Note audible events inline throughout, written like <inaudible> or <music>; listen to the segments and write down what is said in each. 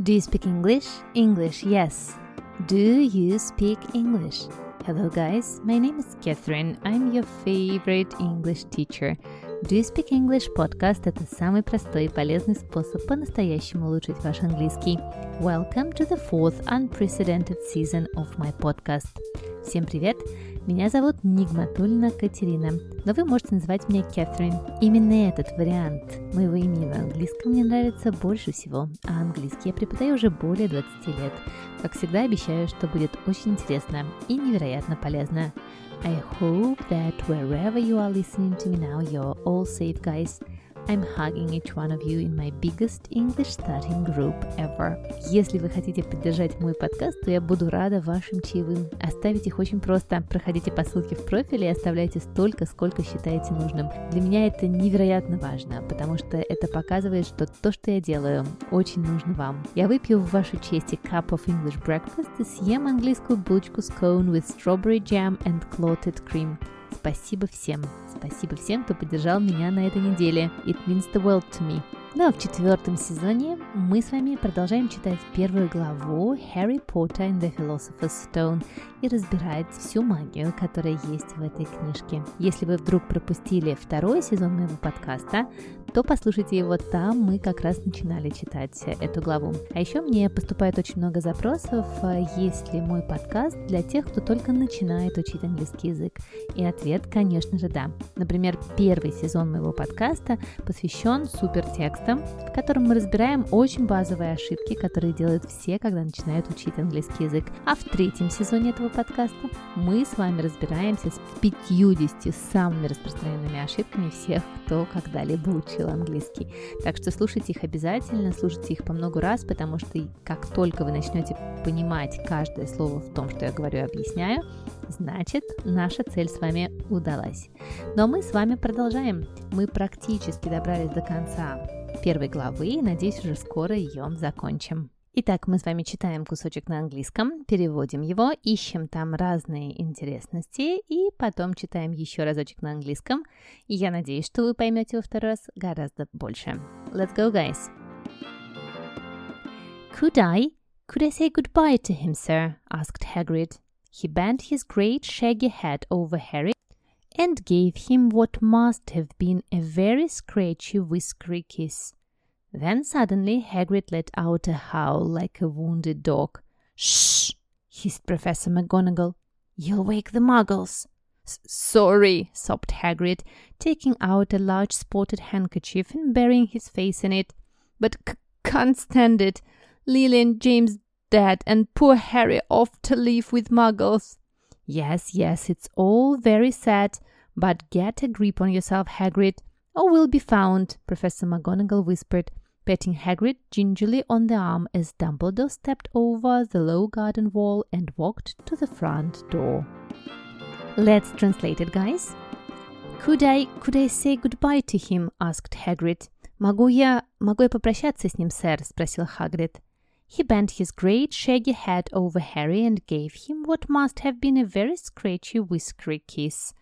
Do you speak English? English, yes. Do you speak English? Hello, guys. My name is Catherine. I'm your favorite English teacher. Do you speak English podcast – это самый простой и полезный способ по-настоящему улучшить ваш английский. Welcome to the fourth unprecedented season of my podcast. Всем привет! Меня зовут Нигматульна Катерина, но вы можете называть меня Кэтрин. Именно этот вариант моего имени в английском мне нравится больше всего, а английский я преподаю уже более 20 лет. Как всегда обещаю, что будет очень интересно и невероятно полезно. I hope that wherever you are listening to me now, you're all safe, guys. I'm hugging each one of you in my biggest English starting group ever. Если вы хотите поддержать мой подкаст, то я буду рада вашим чаевым. Оставить их очень просто. Проходите по ссылке в профиле и оставляйте столько, сколько считаете нужным. Для меня это невероятно важно, потому что это показывает, что то, что я делаю, очень нужно вам. Я выпью в вашу честь cup of English breakfast и съем английскую булочку с cone with strawberry jam and clotted cream. Спасибо всем. Спасибо всем, кто поддержал меня на этой неделе. It means the world to me. Ну а в четвертом сезоне мы с вами продолжаем читать первую главу Harry Potter and the Philosopher's Stone и разбирать всю магию, которая есть в этой книжке. Если вы вдруг пропустили второй сезон моего подкаста, то послушайте его там, мы как раз начинали читать эту главу. А еще мне поступает очень много запросов, а есть ли мой подкаст для тех, кто только начинает учить английский язык. И ответ, конечно же, да. Например, первый сезон моего подкаста посвящен супертекстам, в котором мы разбираем очень базовые ошибки, которые делают все, когда начинают учить английский язык. А в третьем сезоне этого подкаста мы с вами разбираемся с 50 самыми распространенными ошибками всех, кто когда-либо учил учила английский. Так что слушайте их обязательно, слушайте их по много раз, потому что как только вы начнете понимать каждое слово в том, что я говорю и объясняю, значит, наша цель с вами удалась. Но мы с вами продолжаем. Мы практически добрались до конца первой главы и, надеюсь, уже скоро ее закончим. Итак, мы с вами читаем кусочек на английском, переводим его, ищем там разные интересности и потом читаем еще разочек на английском. И я надеюсь, что вы поймете во второй раз гораздо больше. Let's go, guys! Could I, could I say goodbye to him, sir? asked Hagrid. He bent his great shaggy head over Harry and gave him what must have been a very scratchy whiskery kiss. Then suddenly Hagrid let out a howl like a wounded dog. Shh! hissed Professor McGonagall. You'll wake the muggles. Sorry, sobbed Hagrid, taking out a large spotted handkerchief and burying his face in it. But c- can't stand it. Lily and James dead, and poor Harry off to live with muggles. Yes, yes, it's all very sad, but get a grip on yourself, Hagrid, or we'll be found, Professor McGonagall whispered patting Hagrid gingerly on the arm as Dumbledore stepped over the low garden wall and walked to the front door. Let's translate it, guys. Could I, could I say goodbye to him? asked Hagrid. Могу я, могу я попрощаться с ним, сэр? спросил Хагрид. He bent his great shaggy head over Harry and gave him what must have been a very scratchy whiskery kiss.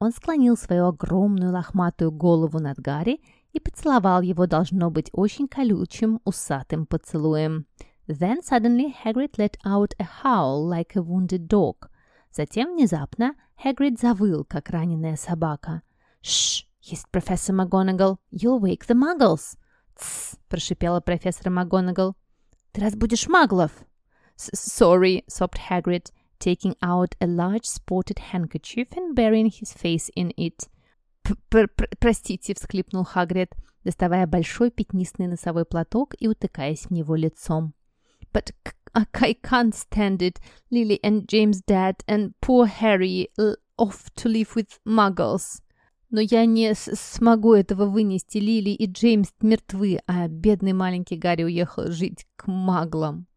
Он склонил свою огромную лохматую голову над Гарри и поцеловал его, должно быть, очень колючим, усатым поцелуем. Then suddenly Hagrid let out a howl like a wounded dog. Затем внезапно Hagrid завыл, как раненая собака. «Шш!» — hissed профессор МакГонагал. «You'll wake the muggles!» «Тссс!» — прошипела профессор МакГонагал. «Ты разбудишь маглов!» «Sorry!» — sobbed Hagrid, taking out a large spotted handkerchief and burying his face in it. «Простите», — всхлипнул Хагрид, доставая большой пятнистый носовой платок и утыкаясь в него лицом. «But I can't stand it. Lily and James dead, and poor Harry off to live with muggles». Но я не смогу этого вынести. Лили и Джеймс мертвы, а бедный маленький Гарри уехал жить к маглам.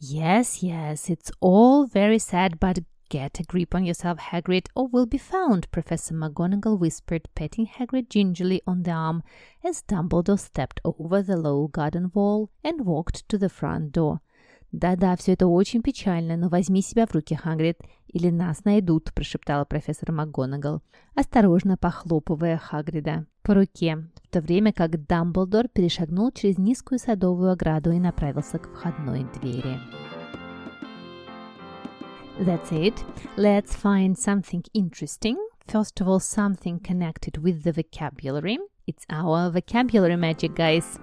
Yes, yes, it's all very sad, but Get a grip on yourself, Hagrid, or we'll be found, Professor McGonagall whispered, patting Hagrid gingerly on the arm as Dumbledore stepped over the low garden wall and walked to the front door. Да-да, все это очень печально, но возьми себя в руки, Хагрид, или нас найдут, прошептала профессор МакГонагал, осторожно похлопывая Хагрида по руке, в то время как Дамблдор перешагнул через низкую садовую ограду и направился к входной двери. That's it. Let's find something interesting. First of all, something connected with the vocabulary. It's our vocabulary magic, guys.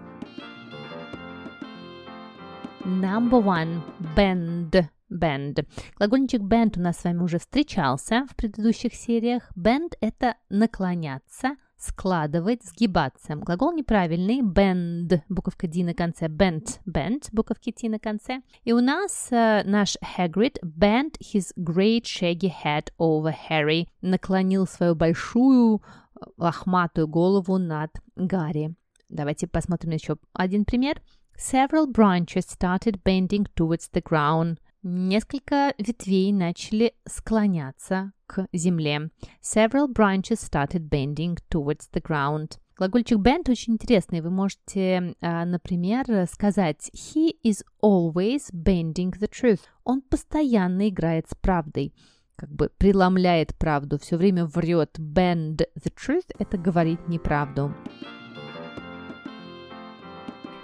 Number one. Bend. Bend. Глагольничек bend у нас с вами уже встречался в предыдущих сериях. Bend – это наклоняться, складывать, сгибаться. Глагол неправильный. Bend, буковка D на конце. Bent, bent, буковки T на конце. И у нас э, наш Hagrid bent his great shaggy head over Harry. Наклонил свою большую э, лохматую голову над Гарри. Давайте посмотрим еще один пример. Several branches started bending towards the ground. Несколько ветвей начали склоняться к земле. Several branches started bending towards the ground. Глагольчик bend очень интересный. Вы можете, например, сказать He is always bending the truth. Он постоянно играет с правдой как бы преломляет правду, все время врет. Bend the truth – это говорить неправду.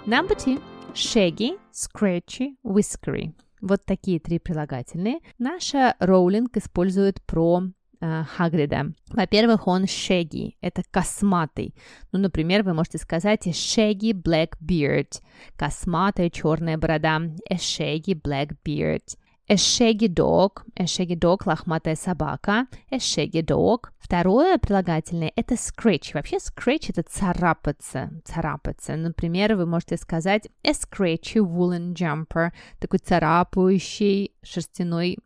Number two. Shaggy, scratchy, whiskery. Вот такие три прилагательные. Наша Роулинг использует про э, Хагрида. Во-первых, он shaggy, это косматый. Ну, например, вы можете сказать a shaggy black beard, косматая черная борода, a shaggy black beard. A shaggy dog. A shaggy dog – лохматая собака. A shaggy dog. Второе прилагательное – это scratch. Вообще scratch – это царапаться, царапаться. Например, вы можете сказать a scratchy woolen jumper. Такой царапающий шерстяной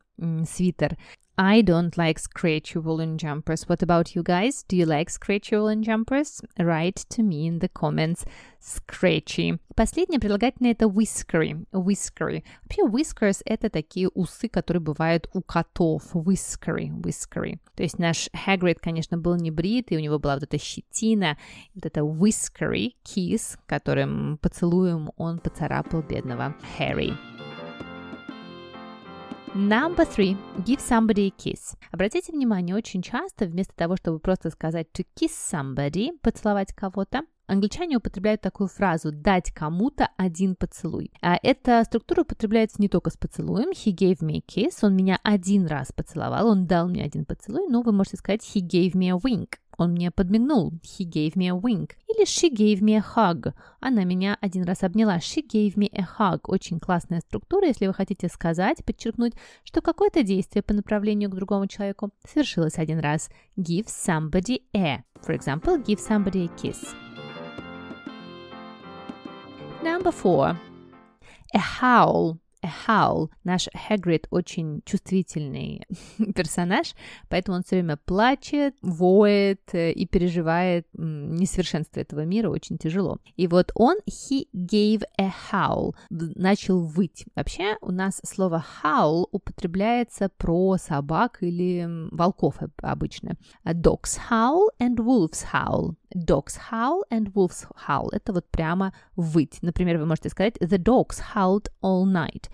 свитер. I don't like scratchy woolen jumpers. What about you guys? Do you like scratchy woolen jumpers? Write to me in the comments. Scratchy. Последнее прилагательное это whiskery. Whiskery. Вообще whiskers это такие усы, которые бывают у котов. Whiskery. Whiskery. То есть наш Hagrid, конечно, был не брит, и у него была вот эта щетина, вот это whiskery kiss, которым поцелуем он поцарапал бедного Harry. Number three. Give somebody a kiss. Обратите внимание, очень часто вместо того, чтобы просто сказать to kiss somebody, поцеловать кого-то, Англичане употребляют такую фразу «дать кому-то один поцелуй». А эта структура употребляется не только с поцелуем. He gave me a kiss. Он меня один раз поцеловал. Он дал мне один поцелуй. Но вы можете сказать he gave me a wink. Он мне подмигнул. He gave me a wink. Или she gave me a hug. Она меня один раз обняла. She gave me a hug. Очень классная структура, если вы хотите сказать, подчеркнуть, что какое-то действие по направлению к другому человеку совершилось один раз. Give somebody a. For example, give somebody a kiss. Number four. A howl howl. Наш Хагрид очень чувствительный <laughs> персонаж, поэтому он все время плачет, воет э, и переживает несовершенство этого мира, очень тяжело. И вот он, he gave a howl, начал выть. Вообще у нас слово howl употребляется про собак или волков обычно. Dogs howl and wolves howl. Dogs howl and wolves howl. Это вот прямо выть. Например, вы можете сказать The dogs howled all night.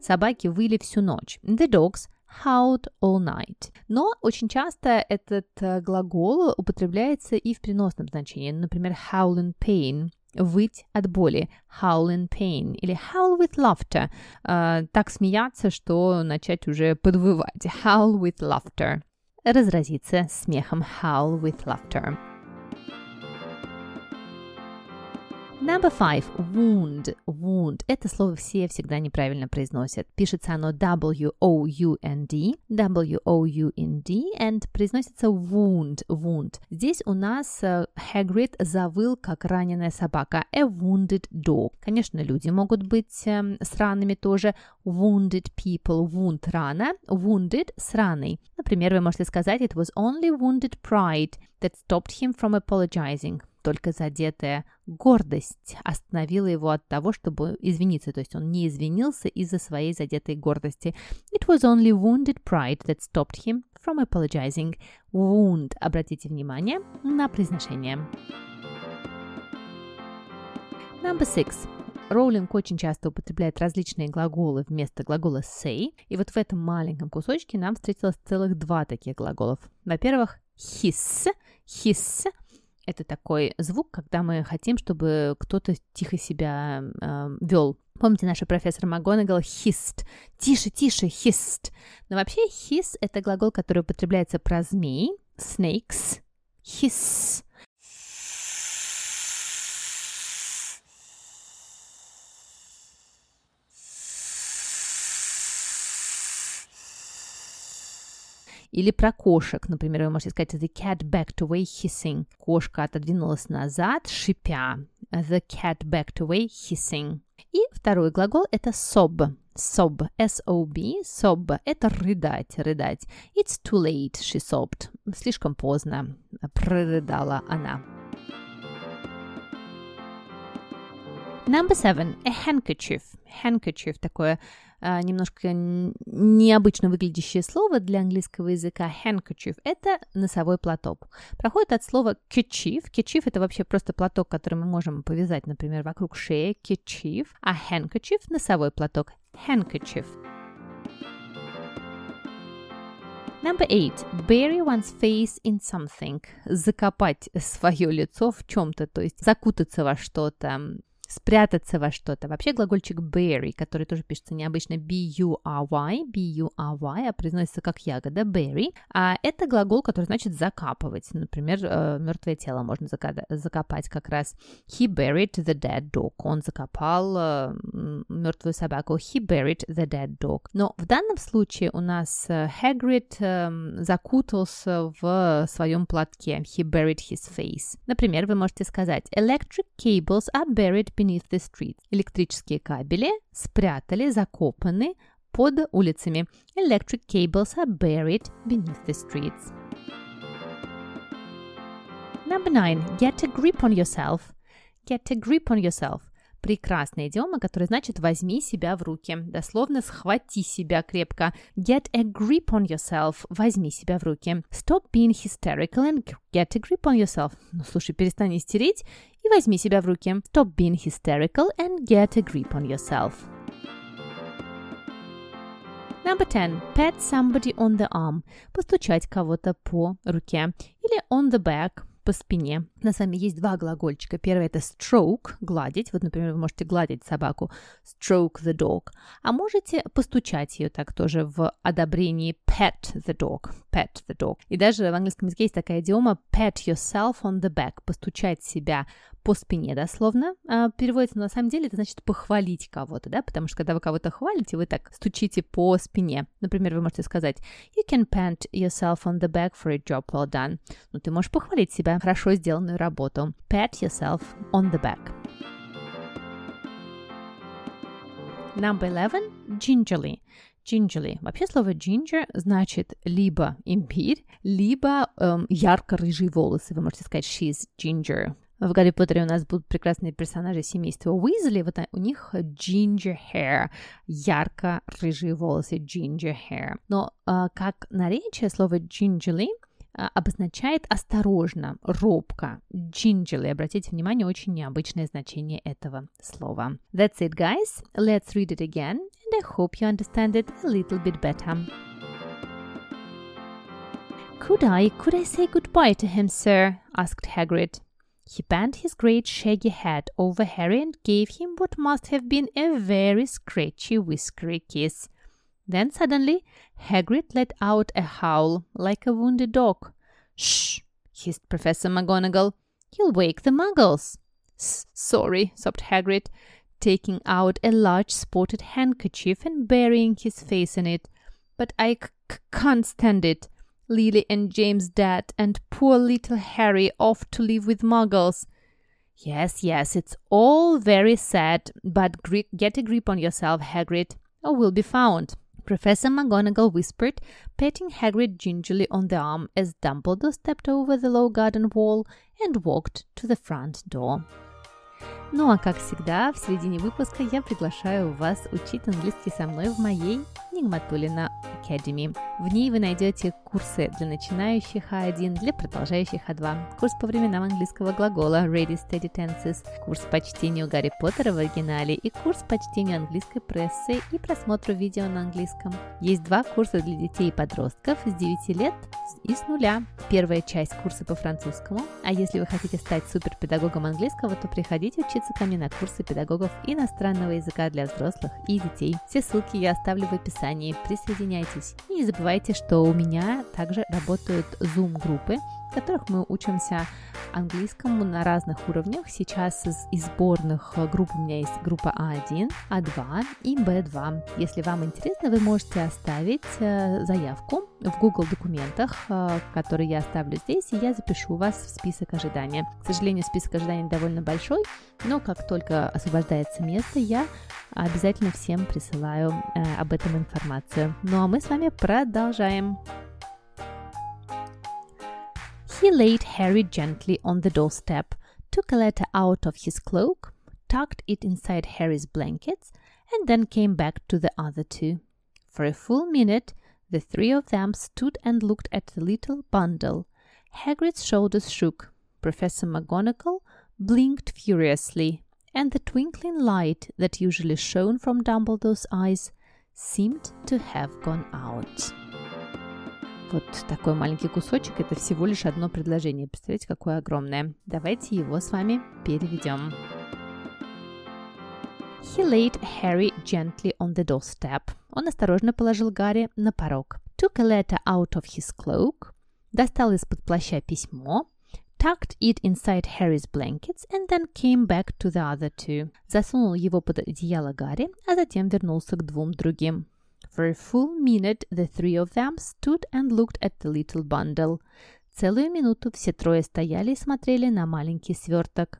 Собаки выли всю ночь. The dogs howled all night. Но очень часто этот глагол употребляется и в переносном значении. Например, howl in pain выть от боли, howl in pain, или howl with laughter, uh, так смеяться, что начать уже подвывать, howl with laughter разразиться смехом howl with laughter. Number five. Wound. Wound. Это слово все всегда неправильно произносят. Пишется оно W-O-U-N-D. W-O-U-N-D. And произносится wound. Wound. Здесь у нас Hagrid завыл, как раненая собака. A wounded dog. Конечно, люди могут быть э, сраными тоже. Wounded people. Wound – рана. Wounded – сраный. Например, вы можете сказать It was only wounded pride that stopped him from apologizing только задетая гордость остановила его от того, чтобы извиниться. То есть он не извинился из-за своей задетой гордости. It was only wounded pride that stopped him from apologizing. Wound. Обратите внимание на произношение. Number six. Роулинг очень часто употребляет различные глаголы вместо глагола say, и вот в этом маленьком кусочке нам встретилось целых два таких глаголов. Во-первых, his, his это такой звук, когда мы хотим, чтобы кто-то тихо себя э, вел. Помните, наша профессор МакГонагал hissed. Тише, тише, hissed. Но вообще hiss – это глагол, который употребляется про змей, snakes, hiss. Или про кошек. Например, вы можете сказать The cat backed away hissing. Кошка отодвинулась назад, шипя. The cat backed away hissing. И второй глагол это sob. Sob, S-O-B, sob – это рыдать, рыдать. It's too late, she sobbed. Слишком поздно, прорыдала она. Number seven, a handkerchief. Handkerchief – такое немножко необычно выглядящее слово для английского языка handkerchief – это носовой платок. Проходит от слова kerchief. Kerchief – это вообще просто платок, который мы можем повязать, например, вокруг шеи, kerchief, а handkerchief – носовой платок, handkerchief. Number eight. Bury one's face in something. Закопать свое лицо в чем-то, то есть закутаться во что-то, спрятаться во что-то. Вообще глагольчик bury, который тоже пишется необычно b-u-r-y, b-u-r-y, а произносится как ягода, bury, а это глагол, который значит закапывать. Например, э, мертвое тело можно закопать как раз. He buried the dead dog. Он закопал э, мертвую собаку. He buried the dead dog. Но в данном случае у нас э, Hagrid закутался в своем платке. He buried his face. Например, вы можете сказать Electric cables are buried beneath the street. Электрические кабели спрятали, закопаны под улицами. Electric cables are buried beneath the streets. Number nine. Get a grip on yourself. Get a grip on yourself. Прекрасная идиома, которая значит «возьми себя в руки». Дословно «схвати себя крепко». Get a grip on yourself. Возьми себя в руки. Stop being hysterical and get a grip on yourself. Ну, слушай, перестань истерить и возьми себя в руки. Stop being hysterical and get a grip on yourself. Number 10. Pat somebody on the arm. Постучать кого-то по руке. Или on the back по спине. На самом деле есть два глагольчика. Первый это stroke, гладить. Вот, например, вы можете гладить собаку, stroke the dog. А можете постучать ее так тоже в одобрении pet the dog, pet the dog. И даже в английском языке есть такая идиома pat yourself on the back, постучать себя по спине дословно. А, переводится, но на самом деле это значит похвалить кого-то, да, потому что когда вы кого-то хвалите, вы так стучите по спине. Например, вы можете сказать You can pat yourself on the back for a job well done. Ну, ты можешь похвалить себя хорошо сделанную работу. Pat yourself on the back. Number 11. Gingerly. Gingerly. Вообще слово ginger значит либо имбирь, либо эм, ярко-рыжие волосы. Вы можете сказать she's ginger. В Гарри Поттере у нас будут прекрасные персонажи семейства Уизли. Вот у них ginger hair, ярко-рыжие волосы, ginger hair. Но э, как наречие слово gingerly обозначает осторожно, робко, gingerly. Обратите внимание, очень необычное значение этого слова. That's it, guys. Let's read it again, and I hope you understand it a little bit better. Could I, could I say goodbye to him, sir? asked Hagrid. He bent his great shaggy head over Harry and gave him what must have been a very scratchy, whiskery kiss. Then suddenly Hagrid let out a howl like a wounded dog. Shh! hissed Professor McGonagall. You'll wake the muggles. Sorry, sobbed Hagrid, taking out a large spotted handkerchief and burying his face in it. But I c- can't stand it. Lily and James dead, and poor little Harry off to live with muggles. Yes, yes, it's all very sad, but get a grip on yourself, Hagrid, or we'll be found. Professor McGonagall whispered, patting Hagrid gingerly on the arm as Dumbledore stepped over the low garden wall and walked to the front door. Ну а как всегда, в середине выпуска я приглашаю вас учить английский со мной в моей Нигматулина Academy. В ней вы найдете курсы для начинающих А1, для продолжающих А2, курс по временам английского глагола Ready Steady Tenses, курс по чтению Гарри Поттера в оригинале и курс по чтению английской прессы и просмотру видео на английском. Есть два курса для детей и подростков с 9 лет и с нуля. Первая часть курса по французскому, а если вы хотите стать суперпедагогом английского, то приходите учиться ко мне на курсы педагогов иностранного языка для взрослых и детей. Все ссылки я оставлю в описании. Присоединяйтесь. И не забывайте, что у меня также работают Zoom-группы, в которых мы учимся английскому на разных уровнях. Сейчас из, из сборных групп у меня есть группа А1, А2 и Б2. Если вам интересно, вы можете оставить э, заявку в Google документах, э, которые я оставлю здесь, и я запишу вас в список ожидания. К сожалению, список ожидания довольно большой, но как только освобождается место, я обязательно всем присылаю э, об этом информацию. Ну а мы с вами продолжаем. He laid Harry gently on the doorstep, took a letter out of his cloak, tucked it inside Harry's blankets, and then came back to the other two. For a full minute, the three of them stood and looked at the little bundle. Hagrid's shoulders shook. Professor McGonagall blinked furiously, and the twinkling light that usually shone from Dumbledore's eyes seemed to have gone out. Вот такой маленький кусочек, это всего лишь одно предложение. Представляете, какое огромное. Давайте его с вами переведем. He laid Harry gently on the doorstep. Он осторожно положил Гарри на порог. Took a letter out of his cloak. Достал из-под плаща письмо. Tucked it inside Harry's blankets and then came back to the other two. Засунул его под одеяло Гарри, а затем вернулся к двум другим. For a full minute the three of them stood and looked at the little bundle. Целую минуту все трое стояли и смотрели на маленький сверток.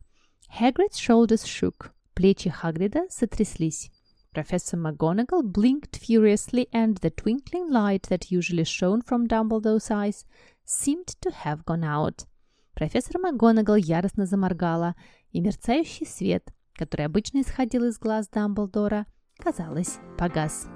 Hagrid's shoulders shook. Плечи Хагрида сотряслись. Professor McGonagall blinked furiously, and the twinkling light that usually shone from Dumbledore's eyes seemed to have gone out. Профессор МакГонагал яростно заморгала, и мерцающий свет, который обычно исходил из глаз Дамблдора, казалось, погас.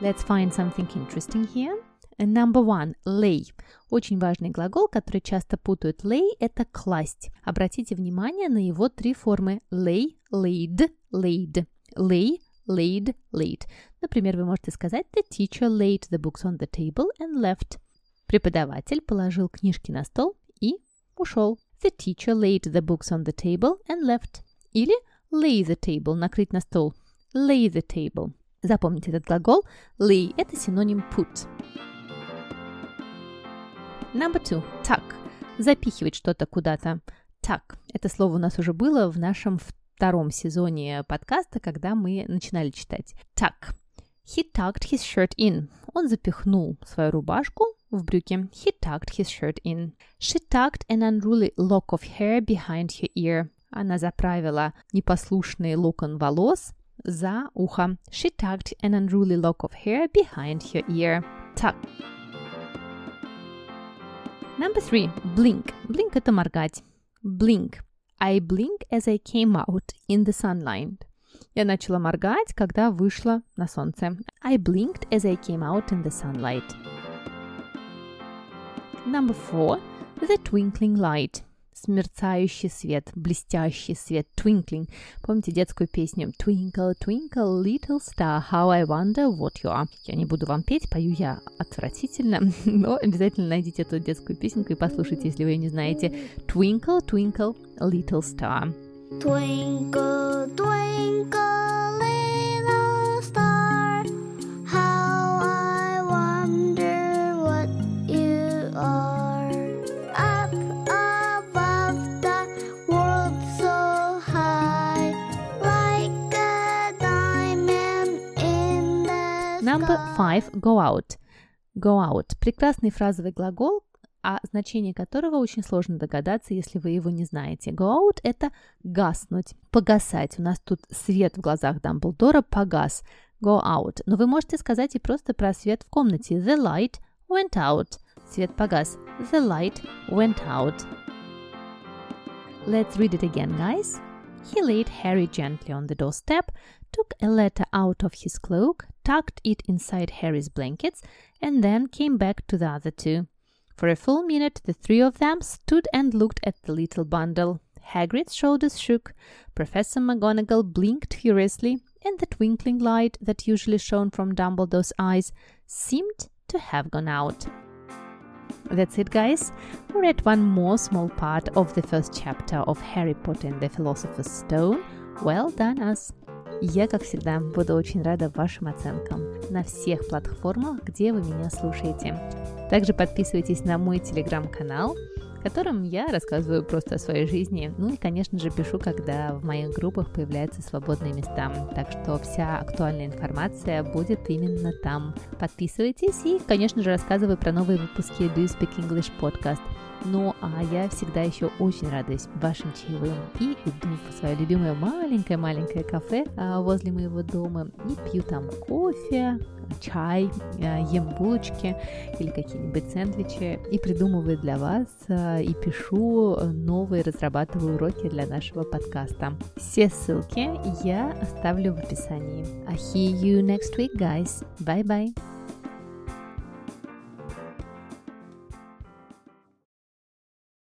Let's find something interesting here. Number one, lay. Очень важный глагол, который часто путают. Lay – это класть. Обратите внимание на его три формы. Lay, laid, laid. Lay, laid, laid. Например, вы можете сказать The teacher laid the books on the table and left. Преподаватель положил книжки на стол и ушел. The teacher laid the books on the table and left. Или lay the table – накрыть на стол. Lay the table. Запомните этот глагол. Lay – это синоним put. Number two. Tuck. Запихивать что-то куда-то. Tuck. Это слово у нас уже было в нашем втором сезоне подкаста, когда мы начинали читать. Tuck. He tucked his shirt in. Он запихнул свою рубашку в брюки. He tucked his shirt in. She tucked an unruly lock of hair behind her ear. Она заправила непослушный локон волос за ухо. She tucked an unruly lock of hair behind her ear. Tuck. Number three. Blink. Blink – это моргать. Blink. I blink as I came out in the sunlight. Я начала моргать, когда вышла на солнце. I blinked as I came out in the sunlight. Number four. The twinkling light. Смерцающий свет, блестящий свет, twinkling. Помните детскую песню Twinkle, twinkle, little star, how I wonder what you are. Я не буду вам петь, пою я отвратительно, <laughs> но обязательно найдите эту детскую песенку и послушайте, если вы ее не знаете. Twinkle, twinkle, little star. Twinkle, twinkle, Number five. Go out. Go out. Прекрасный фразовый глагол, о значении которого очень сложно догадаться, если вы его не знаете. Go out – это гаснуть, погасать. У нас тут свет в глазах Дамблдора погас. Go out. Но вы можете сказать и просто про свет в комнате. The light went out. Свет погас. The light went out. Let's read it again, guys. He laid Harry gently on the doorstep, took a letter out of his cloak, tucked it inside Harry's blankets, and then came back to the other two. For a full minute, the three of them stood and looked at the little bundle. Hagrid's shoulders shook, Professor McGonagall blinked furiously, and the twinkling light that usually shone from Dumbledore's eyes seemed to have gone out. That's it, guys. We read one more small part of the first chapter of Harry Potter and the Philosopher's Stone. Well done, us! Я, как всегда, буду очень рада вашим оценкам на всех платформах, где вы меня слушаете. Также подписывайтесь на мой телеграм-канал, котором я рассказываю просто о своей жизни. Ну и, конечно же, пишу, когда в моих группах появляются свободные места. Так что вся актуальная информация будет именно там. Подписывайтесь и, конечно же, рассказываю про новые выпуски Do You Speak English Podcast. Ну, а я всегда еще очень радуюсь вашим чаевым и иду в свое любимое маленькое-маленькое кафе а, возле моего дома и пью там кофе, чай, а, ем булочки или какие-нибудь сэндвичи и придумываю для вас а, и пишу новые, разрабатываю уроки для нашего подкаста. Все ссылки я оставлю в описании. I see you next week, guys. Bye-bye.